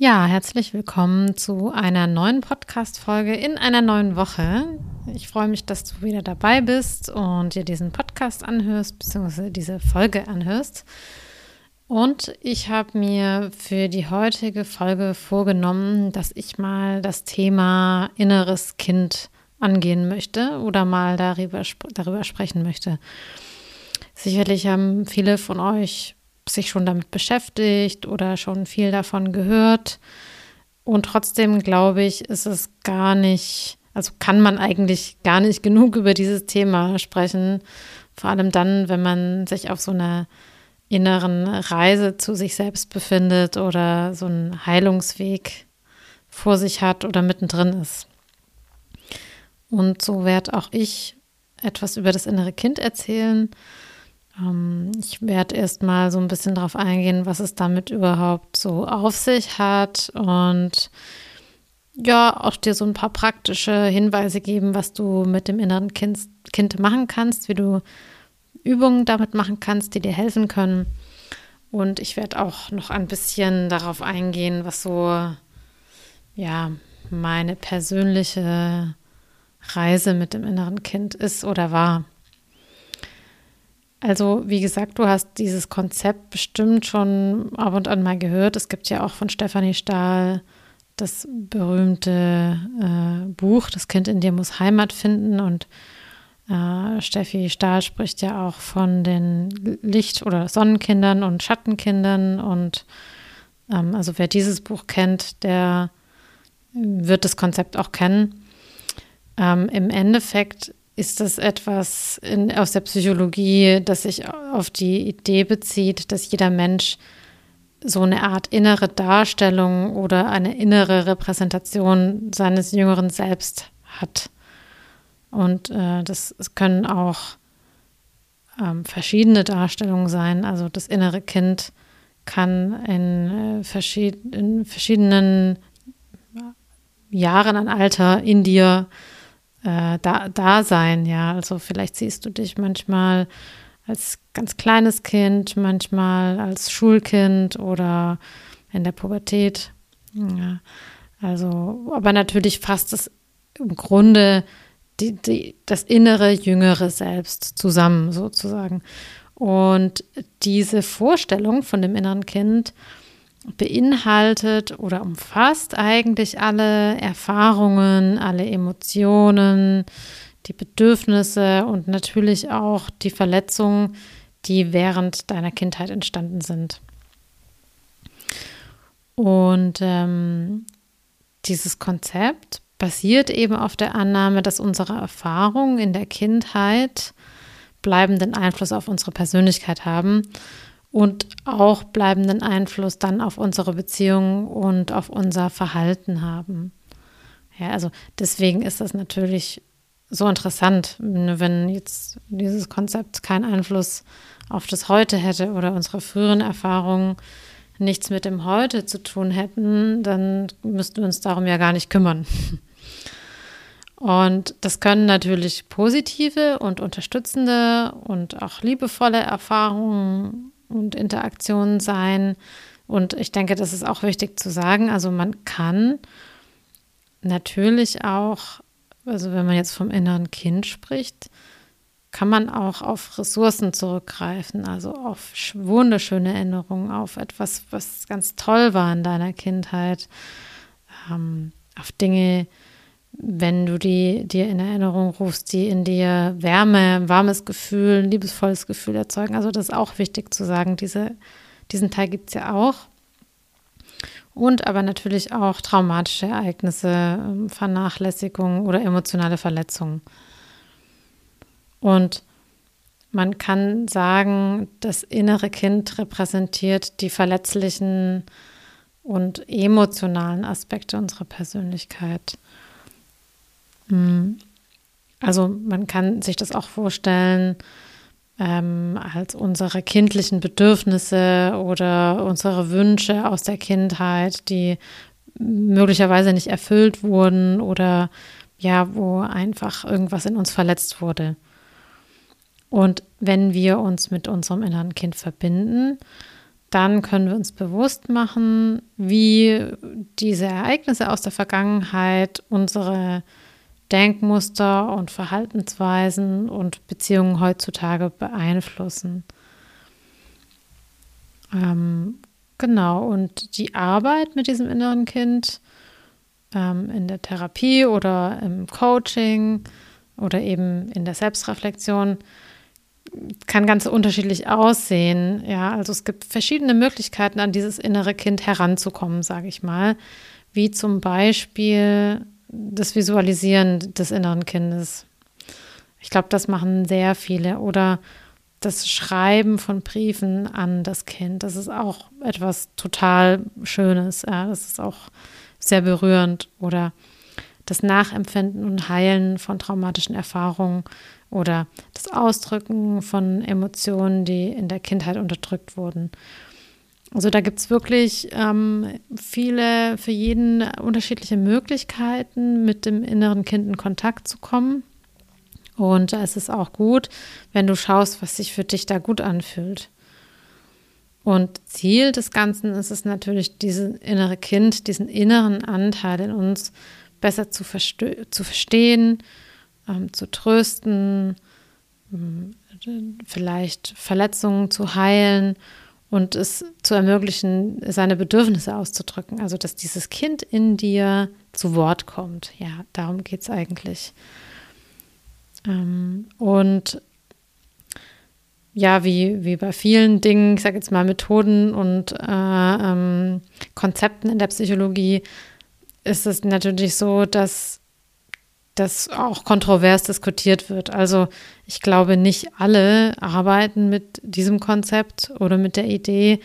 Ja, herzlich willkommen zu einer neuen Podcast-Folge in einer neuen Woche. Ich freue mich, dass du wieder dabei bist und dir diesen Podcast anhörst, beziehungsweise diese Folge anhörst. Und ich habe mir für die heutige Folge vorgenommen, dass ich mal das Thema inneres Kind angehen möchte oder mal darüber, darüber sprechen möchte. Sicherlich haben viele von euch sich schon damit beschäftigt oder schon viel davon gehört. Und trotzdem glaube ich, ist es gar nicht, also kann man eigentlich gar nicht genug über dieses Thema sprechen. Vor allem dann, wenn man sich auf so einer inneren Reise zu sich selbst befindet oder so einen Heilungsweg vor sich hat oder mittendrin ist. Und so werde auch ich etwas über das innere Kind erzählen ich werde erst mal so ein bisschen darauf eingehen, was es damit überhaupt so auf sich hat und ja, auch dir so ein paar praktische Hinweise geben, was du mit dem inneren Kind, kind machen kannst, wie du Übungen damit machen kannst, die dir helfen können. Und ich werde auch noch ein bisschen darauf eingehen, was so, ja, meine persönliche Reise mit dem inneren Kind ist oder war. Also, wie gesagt, du hast dieses Konzept bestimmt schon ab und an mal gehört. Es gibt ja auch von Stefanie Stahl das berühmte äh, Buch Das Kind in dir muss Heimat finden. Und äh, Steffi Stahl spricht ja auch von den Licht- oder Sonnenkindern und Schattenkindern. Und ähm, also wer dieses Buch kennt, der wird das Konzept auch kennen. Ähm, Im Endeffekt ist das etwas in, aus der Psychologie, das sich auf die Idee bezieht, dass jeder Mensch so eine Art innere Darstellung oder eine innere Repräsentation seines jüngeren Selbst hat. Und äh, das können auch ähm, verschiedene Darstellungen sein. Also das innere Kind kann in, äh, verschied in verschiedenen Jahren an Alter in dir äh, da, da sein, ja. Also vielleicht siehst du dich manchmal als ganz kleines Kind, manchmal als Schulkind oder in der Pubertät. Ja. Also, aber natürlich fasst es im Grunde die, die, das innere, jüngere Selbst zusammen, sozusagen. Und diese Vorstellung von dem inneren Kind beinhaltet oder umfasst eigentlich alle Erfahrungen, alle Emotionen, die Bedürfnisse und natürlich auch die Verletzungen, die während deiner Kindheit entstanden sind. Und ähm, dieses Konzept basiert eben auf der Annahme, dass unsere Erfahrungen in der Kindheit bleibenden Einfluss auf unsere Persönlichkeit haben und auch bleibenden Einfluss dann auf unsere Beziehungen und auf unser Verhalten haben. Ja, also deswegen ist das natürlich so interessant, wenn jetzt dieses Konzept keinen Einfluss auf das Heute hätte oder unsere früheren Erfahrungen nichts mit dem Heute zu tun hätten, dann müssten wir uns darum ja gar nicht kümmern. Und das können natürlich positive und unterstützende und auch liebevolle Erfahrungen und Interaktionen sein. Und ich denke, das ist auch wichtig zu sagen. Also man kann natürlich auch, also wenn man jetzt vom inneren Kind spricht, kann man auch auf Ressourcen zurückgreifen, also auf wunderschöne Erinnerungen, auf etwas, was ganz toll war in deiner Kindheit, ähm, auf Dinge, wenn du die dir in Erinnerung rufst, die in dir Wärme, warmes Gefühl, ein liebevolles Gefühl erzeugen. Also das ist auch wichtig zu sagen. Diese, diesen Teil gibt es ja auch. Und aber natürlich auch traumatische Ereignisse, ähm, Vernachlässigung oder emotionale Verletzungen. Und man kann sagen, das innere Kind repräsentiert die verletzlichen und emotionalen Aspekte unserer Persönlichkeit. Mhm. Also man kann sich das auch vorstellen ähm, als unsere kindlichen Bedürfnisse oder unsere Wünsche aus der Kindheit, die möglicherweise nicht erfüllt wurden oder ja, wo einfach irgendwas in uns verletzt wurde. Und wenn wir uns mit unserem inneren Kind verbinden, dann können wir uns bewusst machen, wie diese Ereignisse aus der Vergangenheit unsere Denkmuster und Verhaltensweisen und Beziehungen heutzutage beeinflussen. Ähm, genau, und die Arbeit mit diesem inneren Kind ähm, in der Therapie oder im Coaching oder eben in der Selbstreflexion kann ganz unterschiedlich aussehen. Ja, also es gibt verschiedene Möglichkeiten, an dieses innere Kind heranzukommen, sage ich mal, wie zum Beispiel das Visualisieren des inneren Kindes. Ich glaube, das machen sehr viele. Oder das Schreiben von Briefen an das Kind. Das ist auch etwas total Schönes. Ja, das ist auch sehr berührend. Oder das Nachempfinden und Heilen von traumatischen Erfahrungen oder das Ausdrücken von Emotionen, die in der Kindheit unterdrückt wurden. Also da gibt es wirklich ähm, viele, für jeden unterschiedliche Möglichkeiten, mit dem inneren Kind in Kontakt zu kommen. Und da ist es auch gut, wenn du schaust, was sich für dich da gut anfühlt. Und Ziel des Ganzen ist es natürlich, dieses innere Kind, diesen inneren Anteil in uns besser zu, zu verstehen, ähm, zu trösten, ähm, vielleicht Verletzungen zu heilen und es zu ermöglichen, seine Bedürfnisse auszudrücken. Also, dass dieses Kind in dir zu Wort kommt. Ja, darum geht es eigentlich. Ähm, und ja, wie, wie bei vielen Dingen, ich sage jetzt mal Methoden und äh, ähm, Konzepten in der Psychologie, ist es natürlich so, dass das auch kontrovers diskutiert wird. Also ich glaube, nicht alle arbeiten mit diesem Konzept oder mit der Idee.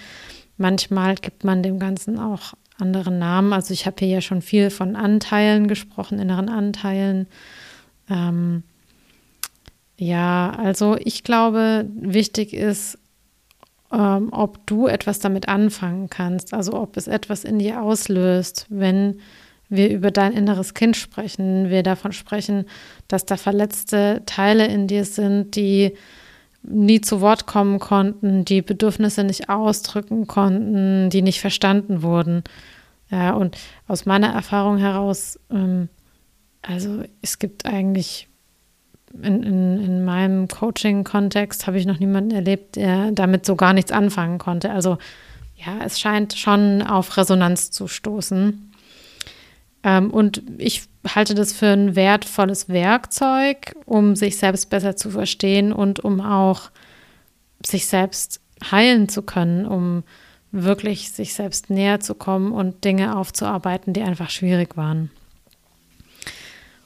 Manchmal gibt man dem Ganzen auch andere Namen. Also ich habe hier ja schon viel von Anteilen gesprochen, inneren Anteilen. Ähm, ja, also ich glaube, wichtig ist, ähm, ob du etwas damit anfangen kannst. Also ob es etwas in dir auslöst, wenn wir über dein inneres Kind sprechen, wir davon sprechen, dass da verletzte Teile in dir sind, die nie zu Wort kommen konnten, die Bedürfnisse nicht ausdrücken konnten, die nicht verstanden wurden. Ja, und aus meiner Erfahrung heraus, ähm, also es gibt eigentlich in, in, in meinem Coaching-Kontext habe ich noch niemanden erlebt, der damit so gar nichts anfangen konnte. Also ja, es scheint schon auf Resonanz zu stoßen. Ähm, und ich halte das für ein wertvolles Werkzeug, um sich selbst besser zu verstehen und um auch sich selbst heilen zu können, um wirklich sich selbst näher zu kommen und Dinge aufzuarbeiten, die einfach schwierig waren.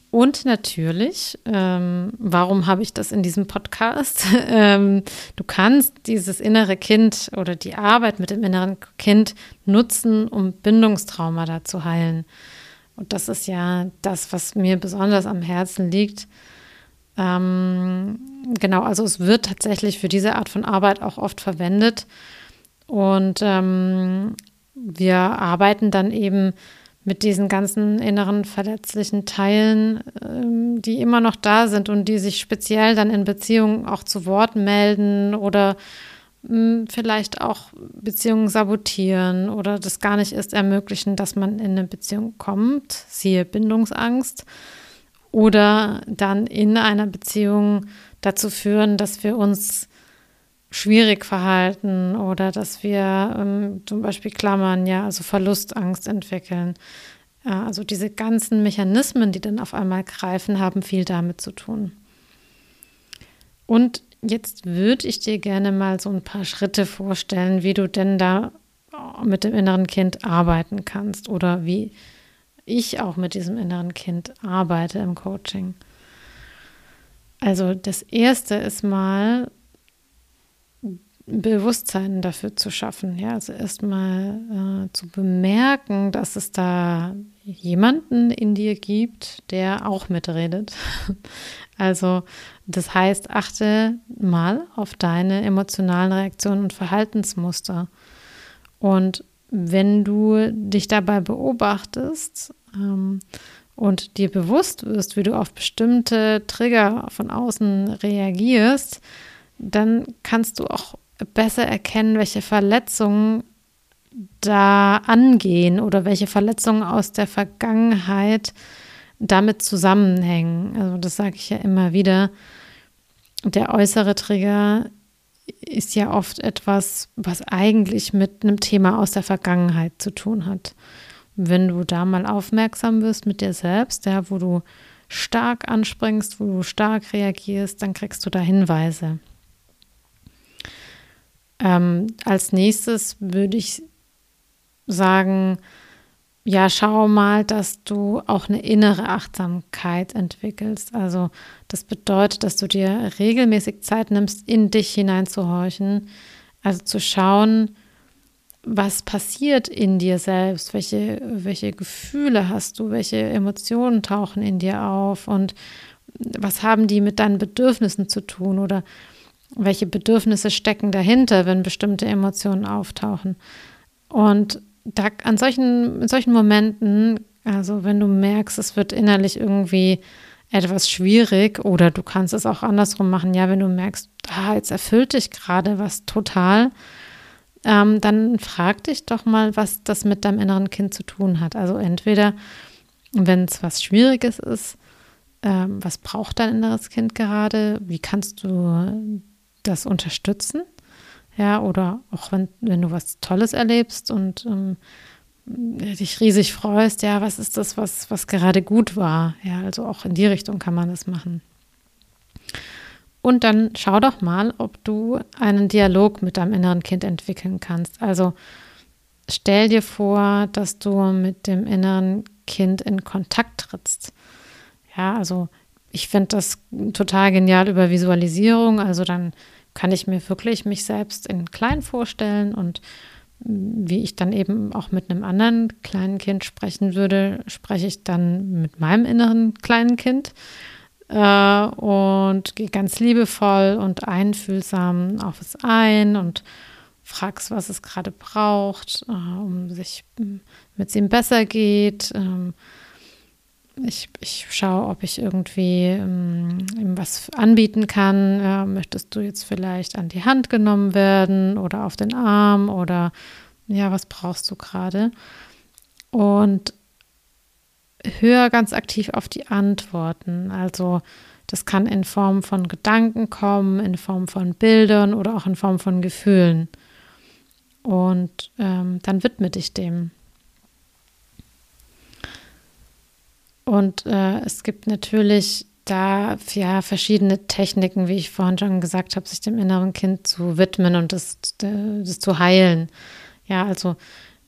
Und natürlich, ähm, warum habe ich das in diesem Podcast? ähm, du kannst dieses innere Kind oder die Arbeit mit dem inneren Kind nutzen, um Bindungstrauma da zu heilen. Und das ist ja das, was mir besonders am Herzen liegt. Ähm, genau, also es wird tatsächlich für diese Art von Arbeit auch oft verwendet. Und ähm, wir arbeiten dann eben mit diesen ganzen inneren verletzlichen Teilen, ähm, die immer noch da sind und die sich speziell dann in Beziehungen auch zu Wort melden oder vielleicht auch Beziehungen sabotieren oder das gar nicht erst ermöglichen, dass man in eine Beziehung kommt, siehe Bindungsangst, oder dann in einer Beziehung dazu führen, dass wir uns schwierig verhalten oder dass wir ähm, zum Beispiel Klammern, ja, also Verlustangst entwickeln. Äh, also diese ganzen Mechanismen, die dann auf einmal greifen, haben viel damit zu tun. Und Jetzt würde ich dir gerne mal so ein paar Schritte vorstellen, wie du denn da mit dem inneren Kind arbeiten kannst oder wie ich auch mit diesem inneren Kind arbeite im Coaching. Also das Erste ist mal Bewusstsein dafür zu schaffen. Ja, also erstmal äh, zu bemerken, dass es da jemanden in dir gibt, der auch mitredet. Also das heißt, achte mal auf deine emotionalen Reaktionen und Verhaltensmuster. Und wenn du dich dabei beobachtest ähm, und dir bewusst wirst, wie du auf bestimmte Trigger von außen reagierst, dann kannst du auch besser erkennen, welche Verletzungen da angehen oder welche Verletzungen aus der Vergangenheit damit zusammenhängen. Also das sage ich ja immer wieder. Der äußere Trigger ist ja oft etwas, was eigentlich mit einem Thema aus der Vergangenheit zu tun hat. Wenn du da mal aufmerksam wirst mit dir selbst, ja, wo du stark anspringst, wo du stark reagierst, dann kriegst du da Hinweise. Ähm, als nächstes würde ich sagen, ja, schau mal, dass du auch eine innere Achtsamkeit entwickelst. Also das bedeutet, dass du dir regelmäßig Zeit nimmst, in dich hineinzuhorchen. Also zu schauen, was passiert in dir selbst, welche, welche Gefühle hast du, welche Emotionen tauchen in dir auf und was haben die mit deinen Bedürfnissen zu tun oder welche Bedürfnisse stecken dahinter, wenn bestimmte Emotionen auftauchen. Und da, an solchen, in solchen Momenten, also wenn du merkst, es wird innerlich irgendwie etwas schwierig oder du kannst es auch andersrum machen, ja, wenn du merkst, ah, jetzt erfüllt dich gerade was total, ähm, dann frag dich doch mal, was das mit deinem inneren Kind zu tun hat. Also entweder, wenn es was Schwieriges ist, ähm, was braucht dein inneres Kind gerade? Wie kannst du das unterstützen? Ja, oder auch wenn, wenn du was Tolles erlebst und ähm, dich riesig freust, ja, was ist das, was, was gerade gut war? Ja, also auch in die Richtung kann man das machen. Und dann schau doch mal, ob du einen Dialog mit deinem inneren Kind entwickeln kannst. Also stell dir vor, dass du mit dem inneren Kind in Kontakt trittst. Ja, also ich finde das total genial über Visualisierung. Also dann kann ich mir wirklich mich selbst in klein vorstellen und wie ich dann eben auch mit einem anderen kleinen Kind sprechen würde, spreche ich dann mit meinem inneren kleinen Kind äh, und gehe ganz liebevoll und einfühlsam auf es ein und fragst, was es gerade braucht, äh, um sich mit ihm besser geht. Ähm, ich, ich schaue, ob ich irgendwie ähm, was anbieten kann. Ja, möchtest du jetzt vielleicht an die Hand genommen werden oder auf den Arm oder ja, was brauchst du gerade? Und höre ganz aktiv auf die Antworten. Also das kann in Form von Gedanken kommen, in Form von Bildern oder auch in Form von Gefühlen. Und ähm, dann widme dich dem. Und äh, es gibt natürlich da ja verschiedene Techniken, wie ich vorhin schon gesagt habe, sich dem inneren Kind zu widmen und das, das zu heilen. Ja, also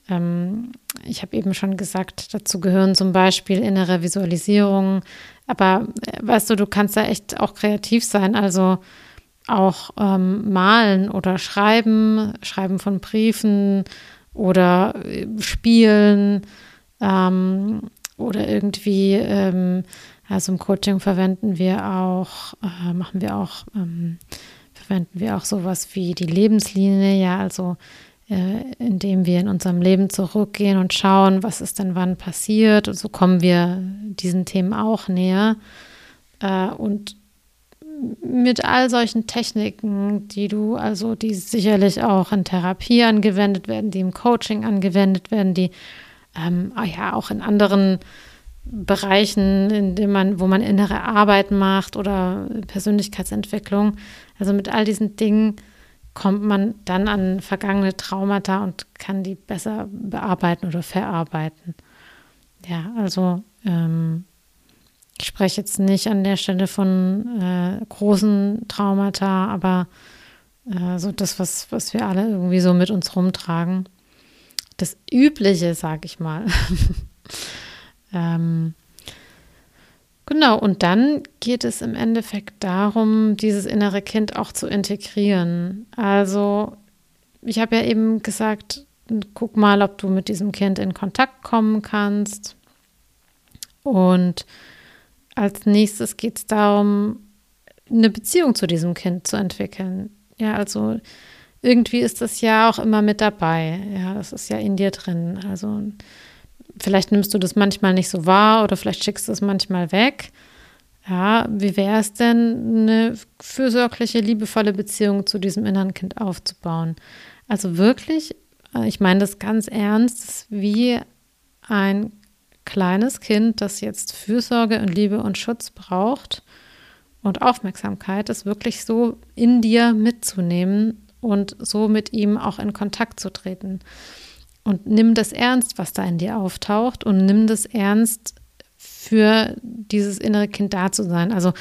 ähm, ich habe eben schon gesagt, dazu gehören zum Beispiel innere Visualisierungen. Aber äh, weißt du, du kannst da echt auch kreativ sein. Also auch ähm, malen oder schreiben, schreiben von Briefen oder äh, spielen. Ähm, oder irgendwie, ähm, also im Coaching verwenden wir auch, äh, machen wir auch, ähm, verwenden wir auch sowas wie die Lebenslinie, ja, also äh, indem wir in unserem Leben zurückgehen und schauen, was ist denn wann passiert. Und so kommen wir diesen Themen auch näher. Äh, und mit all solchen Techniken, die du, also die sicherlich auch in Therapie angewendet werden, die im Coaching angewendet werden, die ähm, ja auch in anderen Bereichen, in denen man, wo man innere Arbeit macht oder Persönlichkeitsentwicklung. Also mit all diesen Dingen kommt man dann an vergangene Traumata und kann die besser bearbeiten oder verarbeiten. Ja, also ähm, ich spreche jetzt nicht an der Stelle von äh, großen Traumata, aber äh, so das, was, was wir alle irgendwie so mit uns rumtragen das Übliche, sag ich mal. ähm, genau, und dann geht es im Endeffekt darum, dieses innere Kind auch zu integrieren. Also, ich habe ja eben gesagt, guck mal, ob du mit diesem Kind in Kontakt kommen kannst. Und als nächstes geht es darum, eine Beziehung zu diesem Kind zu entwickeln. Ja, also irgendwie ist das ja auch immer mit dabei. Ja, das ist ja in dir drin. Also vielleicht nimmst du das manchmal nicht so wahr oder vielleicht schickst du es manchmal weg. Ja, wie wäre es denn, eine fürsorgliche, liebevolle Beziehung zu diesem inneren Kind aufzubauen? Also wirklich, äh, ich meine das ganz ernst, wie ein kleines Kind, das jetzt Fürsorge und Liebe und Schutz braucht und Aufmerksamkeit, ist wirklich so in dir mitzunehmen und so mit ihm auch in Kontakt zu treten. Und nimm das ernst, was da in dir auftaucht und nimm das ernst, für dieses innere Kind da zu sein. Also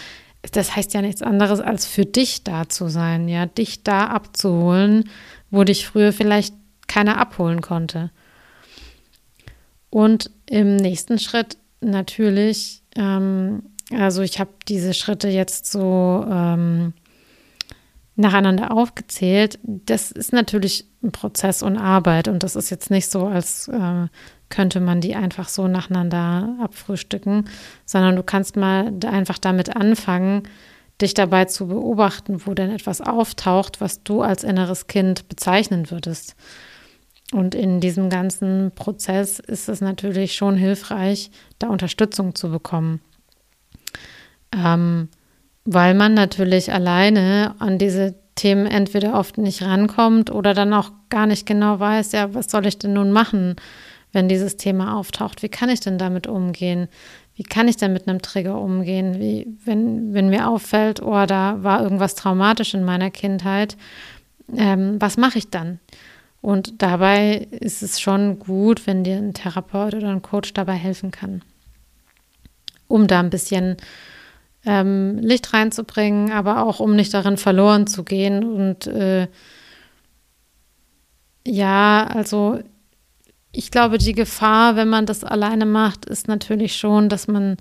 das heißt ja nichts anderes, als für dich da zu sein, ja, dich da abzuholen, wo dich früher vielleicht keiner abholen konnte. Und im nächsten Schritt natürlich, ähm, also ich habe diese Schritte jetzt so ähm, nacheinander aufgezählt. Das ist natürlich ein Prozess und Arbeit und das ist jetzt nicht so, als äh, könnte man die einfach so nacheinander abfrühstücken, sondern du kannst mal einfach damit anfangen, dich dabei zu beobachten, wo denn etwas auftaucht, was du als inneres Kind bezeichnen würdest. Und in diesem ganzen Prozess ist es natürlich schon hilfreich, da Unterstützung zu bekommen. Ähm, weil man natürlich alleine an diese Themen entweder oft nicht rankommt oder dann auch gar nicht genau weiß, ja, was soll ich denn nun machen, wenn dieses Thema auftaucht? Wie kann ich denn damit umgehen? Wie kann ich denn mit einem Trigger umgehen? Wie, wenn, wenn mir auffällt, oh, da war irgendwas traumatisch in meiner Kindheit, ähm, was mache ich dann? Und dabei ist es schon gut, wenn dir ein Therapeut oder ein Coach dabei helfen kann, um da ein bisschen ähm, Licht reinzubringen, aber auch um nicht darin verloren zu gehen. Und äh, ja, also ich glaube, die Gefahr, wenn man das alleine macht, ist natürlich schon, dass man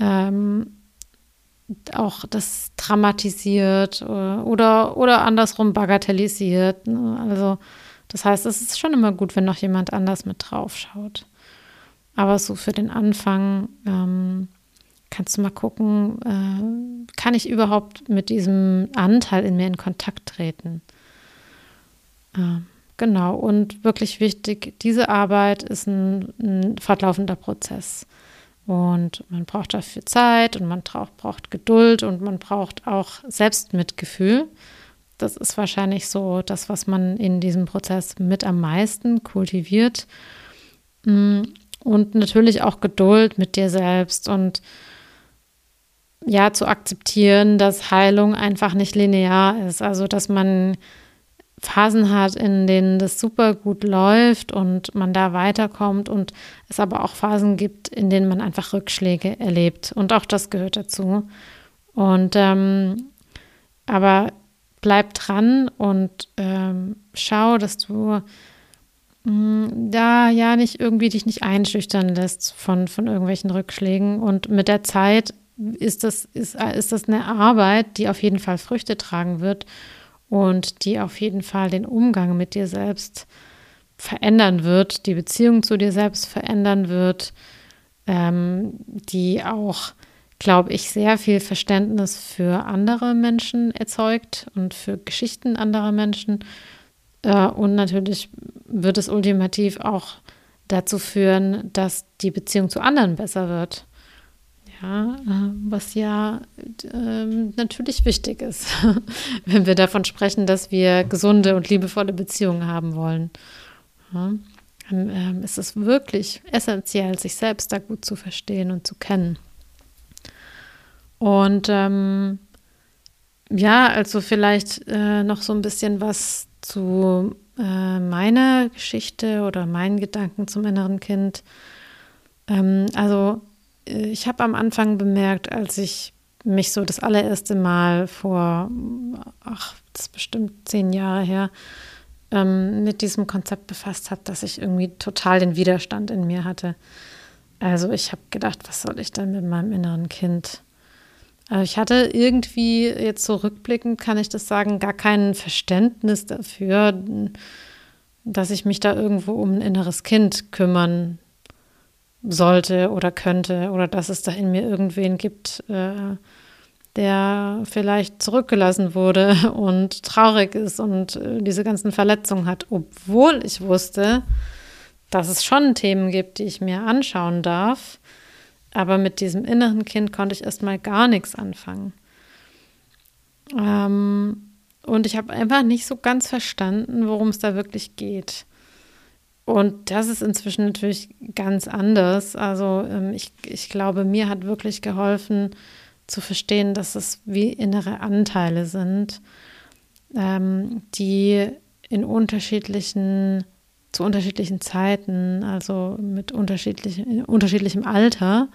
ähm, auch das dramatisiert oder, äh, oder, oder andersrum bagatellisiert. Ne? Also das heißt, es ist schon immer gut, wenn noch jemand anders mit drauf schaut. Aber so für den Anfang ähm, kannst du mal gucken, äh, kann ich überhaupt mit diesem Anteil in mir in Kontakt treten? Äh, genau, und wirklich wichtig, diese Arbeit ist ein, ein fortlaufender Prozess. Und man braucht dafür Zeit und man braucht Geduld und man braucht auch Selbstmitgefühl. Das ist wahrscheinlich so das, was man in diesem Prozess mit am meisten kultiviert. Mm, und natürlich auch Geduld mit dir selbst und ja, zu akzeptieren, dass Heilung einfach nicht linear ist. Also, dass man Phasen hat, in denen das super gut läuft und man da weiterkommt und es aber auch Phasen gibt, in denen man einfach Rückschläge erlebt. Und auch das gehört dazu. Und ähm, aber bleib dran und ähm, schau, dass du mh, mm, da ja nicht irgendwie dich nicht einschüchtern lässt von, von irgendwelchen Rückschlägen. Und mit der Zeit ist das, ist, ist das eine Arbeit, die auf jeden Fall Früchte tragen wird und die auf jeden Fall den Umgang mit dir selbst verändern wird, die Beziehung zu dir selbst verändern wird, ähm, die auch glaube ich, sehr viel Verständnis für andere Menschen erzeugt und für Geschichten anderer Menschen. Äh, und natürlich wird es ultimativ auch dazu führen, dass die Beziehung zu anderen besser wird. Ja, äh, was ja äh, natürlich wichtig ist, wenn wir davon sprechen, dass wir gesunde und liebevolle Beziehungen haben wollen. Ja, dann ähm, ist es wirklich essentiell, sich selbst da gut zu verstehen und zu kennen. Und ähm, ja, also vielleicht äh, noch so ein bisschen was zu äh, meiner Geschichte oder meinen Gedanken zum inneren Kind. Ähm, also ich habe am Anfang bemerkt, als ich mich so das allererste Mal vor, ach, das ist bestimmt zehn Jahre her, ähm, mit diesem Konzept befasst habe, dass ich irgendwie total den Widerstand in mir hatte. Also ich habe gedacht, was soll ich denn mit meinem inneren Kind? Also ich hatte irgendwie, jetzt so rückblickend kann ich das sagen, gar kein Verständnis dafür, dass ich mich da irgendwo um ein inneres Kind kümmern sollte oder könnte oder dass es da in mir irgendwen gibt, äh, der vielleicht zurückgelassen wurde und traurig ist und äh, diese ganzen Verletzungen hat, obwohl ich wusste, dass es schon Themen gibt, die ich mir anschauen darf Aber mit diesem inneren Kind konnte ich erstmal gar nichts anfangen. Ähm, und ich habe einfach nicht so ganz verstanden, worum es da wirklich geht. Und das ist inzwischen natürlich ganz anders. Also ähm, ich, ich glaube, mir hat wirklich geholfen zu verstehen, dass es wie innere Anteile sind, ähm, die in unterschiedlichen, zu unterschiedlichen Zeiten, also mit unterschiedlich, unterschiedlichem Alter,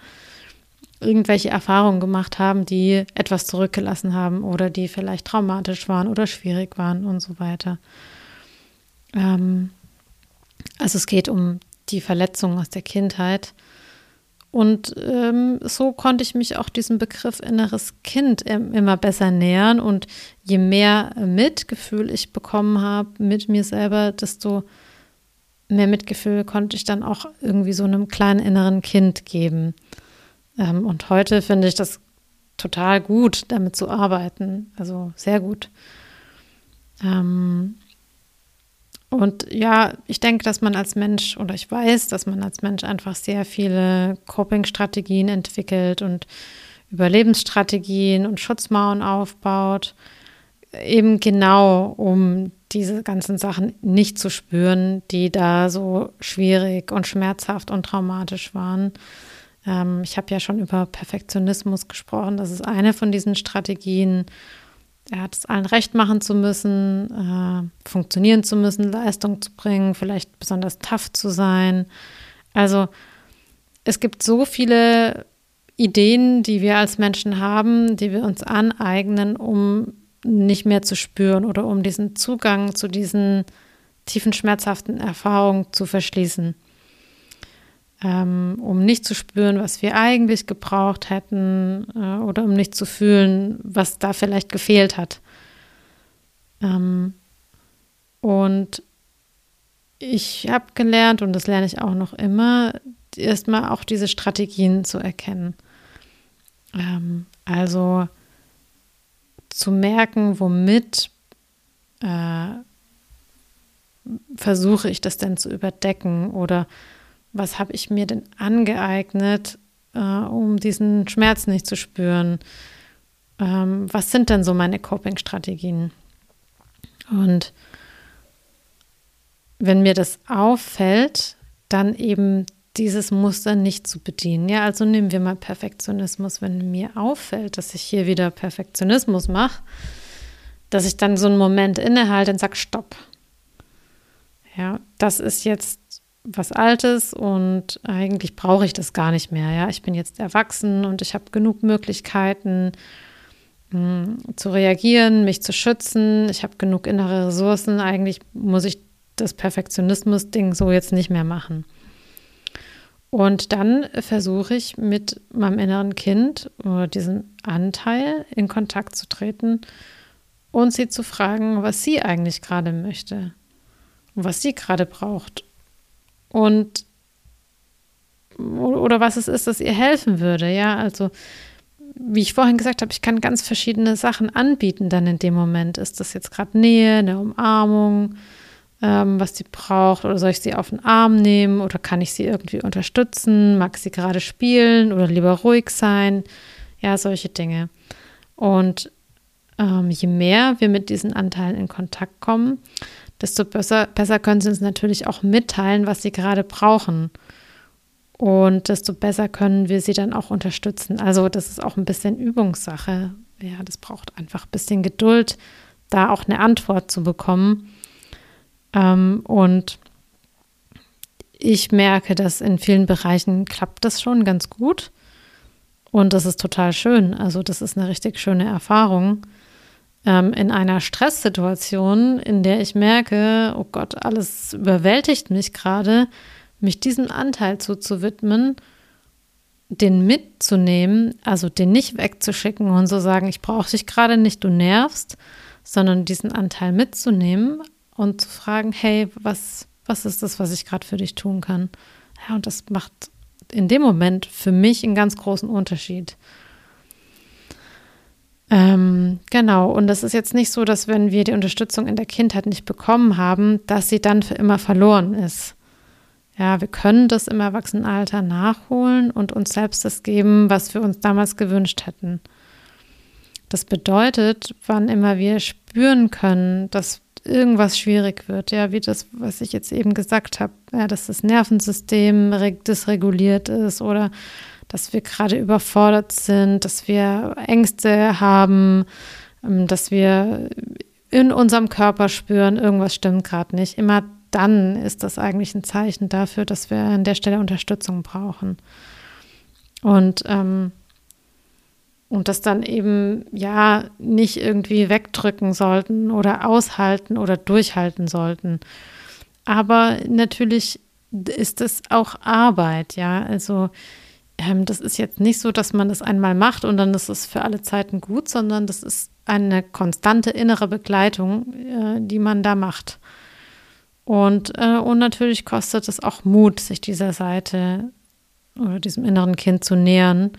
irgendwelche Erfahrungen gemacht haben, die etwas zurückgelassen haben oder die vielleicht traumatisch waren oder schwierig waren und so weiter. Ähm, also es geht um die Verletzungen aus der Kindheit. Und ähm, so konnte ich mich auch diesem Begriff inneres Kind immer besser nähern. Und je mehr Mitgefühl ich bekommen habe mit mir selber, desto mehr Mitgefühl konnte ich dann auch irgendwie so einem kleinen inneren Kind geben. Ähm, und heute finde ich das total gut, damit zu arbeiten. Also sehr gut. Ähm, und ja, ich denke, dass man als Mensch oder ich weiß, dass man als Mensch einfach sehr viele Coping-Strategien entwickelt und Überlebensstrategien und Schutzmauern aufbaut, eben genau um diese ganzen Sachen nicht zu spüren, die da so schwierig und schmerzhaft und traumatisch waren. Ähm, ich habe ja schon über Perfektionismus gesprochen. Das ist eine von diesen Strategien er hat es allen recht machen zu müssen, äh, funktionieren zu müssen, Leistung zu bringen, vielleicht besonders tough zu sein. Also es gibt so viele Ideen, die wir als Menschen haben, die wir uns aneignen, um nicht mehr zu spüren oder um diesen Zugang zu diesen tiefen, schmerzhaften Erfahrungen zu verschließen um nicht zu spüren, was wir eigentlich gebraucht hätten äh, oder um nicht zu fühlen, was da vielleicht gefehlt hat. Ähm, und ich habe gelernt, und das lerne ich auch noch immer, erstmal auch diese Strategien zu erkennen. Ähm, also zu merken, womit äh, versuche ich das denn zu überdecken oder was habe ich mir denn angeeignet, äh, um diesen Schmerz nicht zu spüren? Ähm, was sind denn so meine Coping-Strategien? Und wenn mir das auffällt, dann eben dieses Muster nicht zu bedienen. Ja, also nehmen wir mal Perfektionismus. Wenn mir auffällt, dass ich hier wieder Perfektionismus mache, dass ich dann so einen Moment innehalte und sage, stopp. Ja, das ist jetzt was Altes und eigentlich brauche ich das gar nicht mehr. Ja, ich bin jetzt erwachsen und ich habe genug Möglichkeiten mh, hm, zu reagieren, mich zu schützen. Ich habe genug innere Ressourcen. Eigentlich muss ich das Perfektionismus-Ding so jetzt nicht mehr machen. Und dann versuche ich mit meinem inneren Kind oder diesem Anteil in Kontakt zu treten und sie zu fragen, was sie eigentlich gerade möchte und was sie gerade braucht und oder was es ist, das ihr helfen würde. Ja, also wie ich vorhin gesagt habe, ich kann ganz verschiedene Sachen anbieten dann in dem Moment. Ist das jetzt gerade Nähe, eine Umarmung, ähm, was sie braucht? Oder soll ich sie auf den Arm nehmen? Oder kann ich sie irgendwie unterstützen? Mag sie gerade spielen oder lieber ruhig sein? Ja, solche Dinge. Und ähm, je mehr wir mit diesen Anteilen in Kontakt kommen, desto besser, besser können sie uns natürlich auch mitteilen, was sie gerade brauchen. Und desto besser können wir sie dann auch unterstützen. Also das ist auch ein bisschen Übungssache. Ja, das braucht einfach ein bisschen Geduld, da auch eine Antwort zu bekommen. Ähm, und ich merke, dass in vielen Bereichen klappt das schon ganz gut. Und das ist total schön. Also das ist eine richtig schöne Erfahrung ähm, in einer Stresssituation, in der ich merke, oh Gott, alles überwältigt mich gerade, mich diesem Anteil zuzuwidmen, den mitzunehmen, also den nicht wegzuschicken und zu so sagen, ich brauche dich gerade nicht, du nervst, sondern diesen Anteil mitzunehmen und zu fragen, hey, was, was ist das, was ich gerade für dich tun kann? Ja, und das macht in dem Moment für mich einen ganz großen Unterschied. Ähm, genau, und das ist jetzt nicht so, dass wenn wir die Unterstützung in der Kindheit nicht bekommen haben, dass sie dann für immer verloren ist. Ja, wir können das im Erwachsenenalter nachholen und uns selbst das geben, was wir uns damals gewünscht hätten. Das bedeutet, wann immer wir spüren können, dass irgendwas schwierig wird, ja, wie das, was ich jetzt eben gesagt habe, ja, dass das Nervensystem dysreguliert ist oder dass wir gerade überfordert sind, dass wir Ängste haben, ähm, dass wir in unserem Körper spüren, irgendwas stimmt gerade nicht. Immer dann ist das eigentlich ein Zeichen dafür, dass wir an der Stelle Unterstützung brauchen. Und ähm, und das dann eben ja nicht irgendwie wegdrücken sollten oder aushalten oder durchhalten sollten. Aber natürlich ist es auch Arbeit, ja. Also ähm, das ist jetzt nicht so, dass man das einmal macht und dann ist es für alle Zeiten gut, sondern das ist eine konstante innere Begleitung, äh, die man da macht. Und, äh, und natürlich kostet es auch Mut, sich dieser Seite oder diesem inneren Kind zu nähern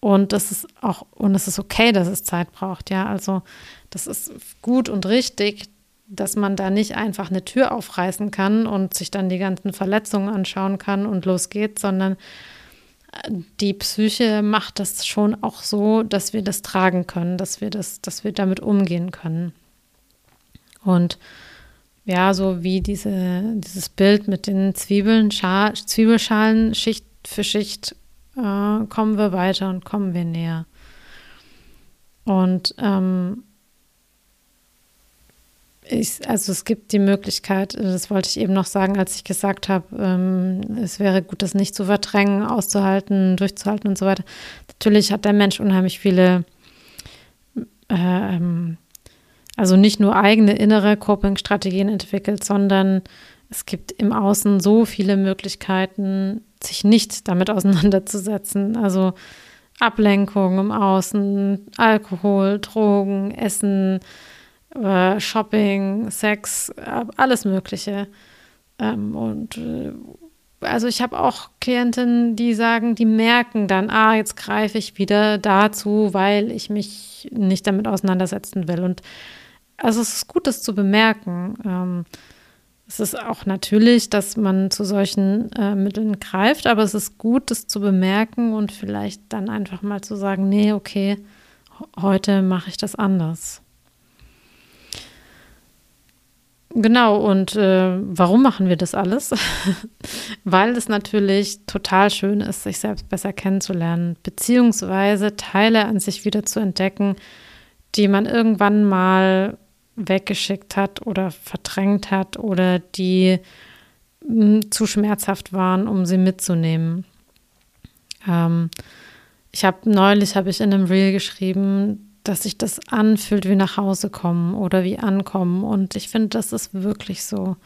und das ist auch, und es ist okay, dass es Zeit braucht, ja. Also das ist gut und richtig, dass man da nicht einfach eine Tür aufreißen kann und sich dann die ganzen Verletzungen anschauen kann und los geht, sondern die Psyche macht das schon auch so, dass wir das tragen können, dass wir das, dass wir damit umgehen können. Und ja, so wie diese, dieses Bild mit den Zwiebeln, Scha Zwiebelschalen Schicht für Schicht äh, kommen wir weiter und kommen wir näher. Und ähm, ich, also es gibt die Möglichkeit, das wollte ich eben noch sagen, als ich gesagt habe, ähm, es wäre gut, das nicht zu verdrängen, auszuhalten, durchzuhalten und so weiter. Natürlich hat der Mensch unheimlich viele, ähm, also nicht nur eigene innere Coping-Strategien entwickelt, sondern es gibt im Außen so viele Möglichkeiten, sich nicht damit auseinanderzusetzen. Also Ablenkung im Außen, Alkohol, Drogen, Essen, äh, Shopping, Sex, äh, alles Mögliche. Ähm, und äh, also ich habe auch Klientinnen, die sagen, die merken dann, ah, jetzt greife ich wieder dazu, weil ich mich nicht damit auseinandersetzen will. Und also es ist gut, das zu bemerken. Ähm, es ist auch natürlich, dass man zu solchen äh, Mitteln greift, aber es ist gut, das zu bemerken und vielleicht dann einfach mal zu sagen, nee, okay, heute mache ich das anders. Genau, und äh, warum machen wir das alles? Weil es natürlich total schön ist, sich selbst besser kennenzulernen, beziehungsweise Teile an sich wieder zu entdecken, die man irgendwann mal weggeschickt hat oder verdrängt hat oder die mh, hm, zu schmerzhaft waren, um sie mitzunehmen. Ähm, ich habe neulich habe ich in einem Reel geschrieben, dass sich das anfühlt wie nach Hause kommen oder wie ankommen und ich finde, das ist wirklich so.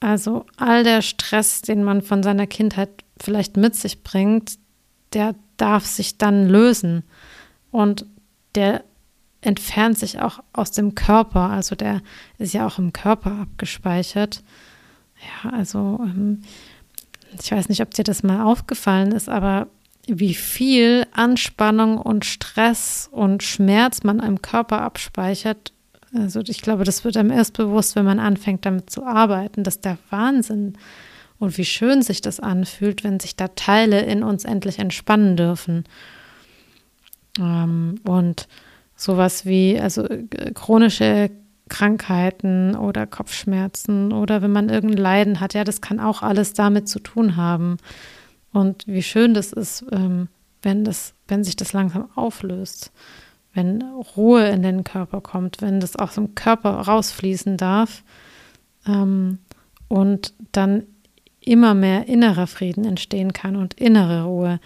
Also all der Stress, den man von seiner Kindheit vielleicht mit sich bringt, der darf sich dann lösen und der entfernt sich auch aus dem Körper. Also der ist ja auch im Körper abgespeichert. Ja, also ähm, ich weiß nicht, ob dir das mal aufgefallen ist, aber wie viel Anspannung und Stress und Schmerz man im Körper abspeichert. Also ich glaube, das wird einem erst bewusst, wenn man anfängt damit zu arbeiten. Das ist der Wahnsinn. Und wie schön sich das anfühlt, wenn sich da Teile in uns endlich entspannen dürfen. Ähm, und sowas wie also äh, chronische Krankheiten oder Kopfschmerzen oder wenn man irgendein Leiden hat, ja, das kann auch alles damit zu tun haben. Und wie schön das ist, ähm, wenn das, wenn sich das langsam auflöst, wenn Ruhe in den Körper kommt, wenn das aus dem Körper rausfließen darf ähm, und dann immer mehr innerer Frieden entstehen kann und innere Ruhe.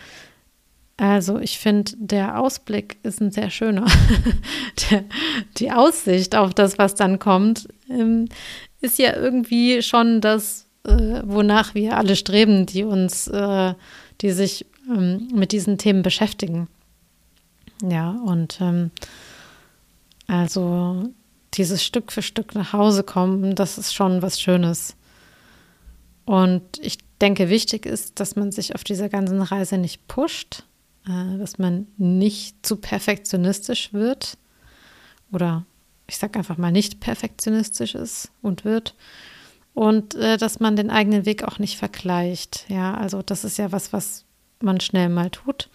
Also ich finde, der Ausblick ist ein sehr schöner. die Aussicht auf das, was dann kommt, ähm, ist ja irgendwie schon das, äh, wonach wir alle streben, die uns, äh, die sich ähm, mit diesen Themen beschäftigen. Ja, und ähm, also dieses Stück für Stück nach Hause kommen, das ist schon was Schönes. Und ich denke, wichtig ist, dass man sich auf dieser ganzen Reise nicht pusht, äh, dass man nicht zu perfektionistisch wird oder ich sage einfach mal nicht perfektionistisch ist und wird, und äh, dass man den eigenen Weg auch nicht vergleicht. Ja, also das ist ja was, was man schnell mal tut.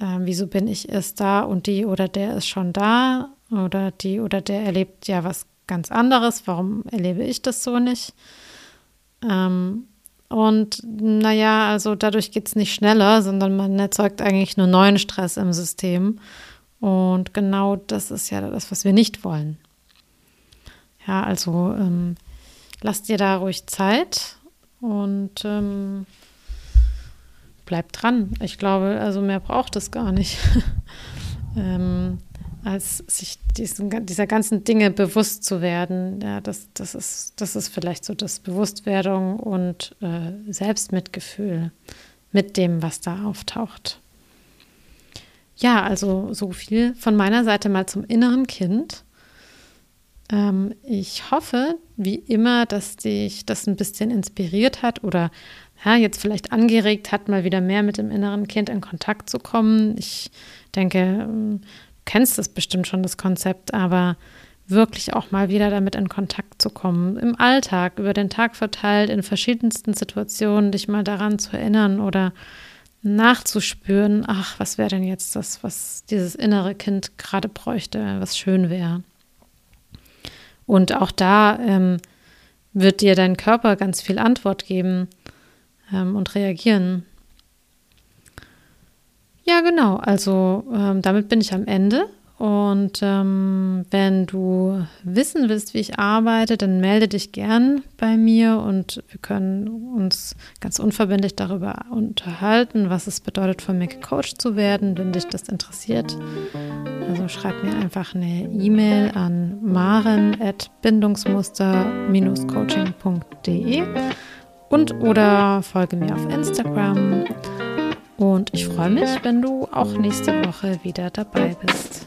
Äh, wieso bin ich erst da und die oder der ist schon da oder die oder der erlebt ja was ganz anderes. Warum erlebe ich das so nicht? Ähm, und naja, also dadurch geht es nicht schneller, sondern man erzeugt eigentlich nur neuen Stress im System. Und genau das ist ja das, was wir nicht wollen. Ja, also ähm, lass dir da ruhig Zeit und ähm, bleib dran. Ich glaube, also mehr braucht es gar nicht. ähm, als sich diesen, dieser ganzen Dinge bewusst zu werden. Ja, das, das, ist, das ist vielleicht so das Bewusstwerdung und äh, Selbstmitgefühl mit dem, was da auftaucht. Ja, also so viel von meiner Seite mal zum inneren Kind. Ähm, ich hoffe, wie immer, dass dich das ein bisschen inspiriert hat oder ja, jetzt vielleicht angeregt hat, mal wieder mehr mit dem inneren Kind in Kontakt zu kommen. Ich denke, ähm, kennst das bestimmt schon, das Konzept, aber wirklich auch mal wieder damit in Kontakt zu kommen. Im Alltag, über den Tag verteilt, in verschiedensten Situationen, dich mal daran zu erinnern oder nachzuspüren, ach, was wäre denn jetzt das, was dieses innere Kind gerade bräuchte, was schön wäre. Und auch da ähm, wird dir dein Körper ganz viel Antwort geben ähm, und reagieren. Ja, genau. Also ähm, damit bin ich am Ende. Und ähm, wenn du wissen willst, wie ich arbeite, dann melde dich gern bei mir und wir können uns ganz unverbindlich darüber unterhalten, was es bedeutet, von mir gecoacht zu werden, wenn dich das interessiert. Also schreib mir einfach eine E-Mail an maren.bindungsmuster-coaching.de und oder folge mir auf Instagram. Und ich freue mich, wenn du auch nächste Woche wieder dabei bist.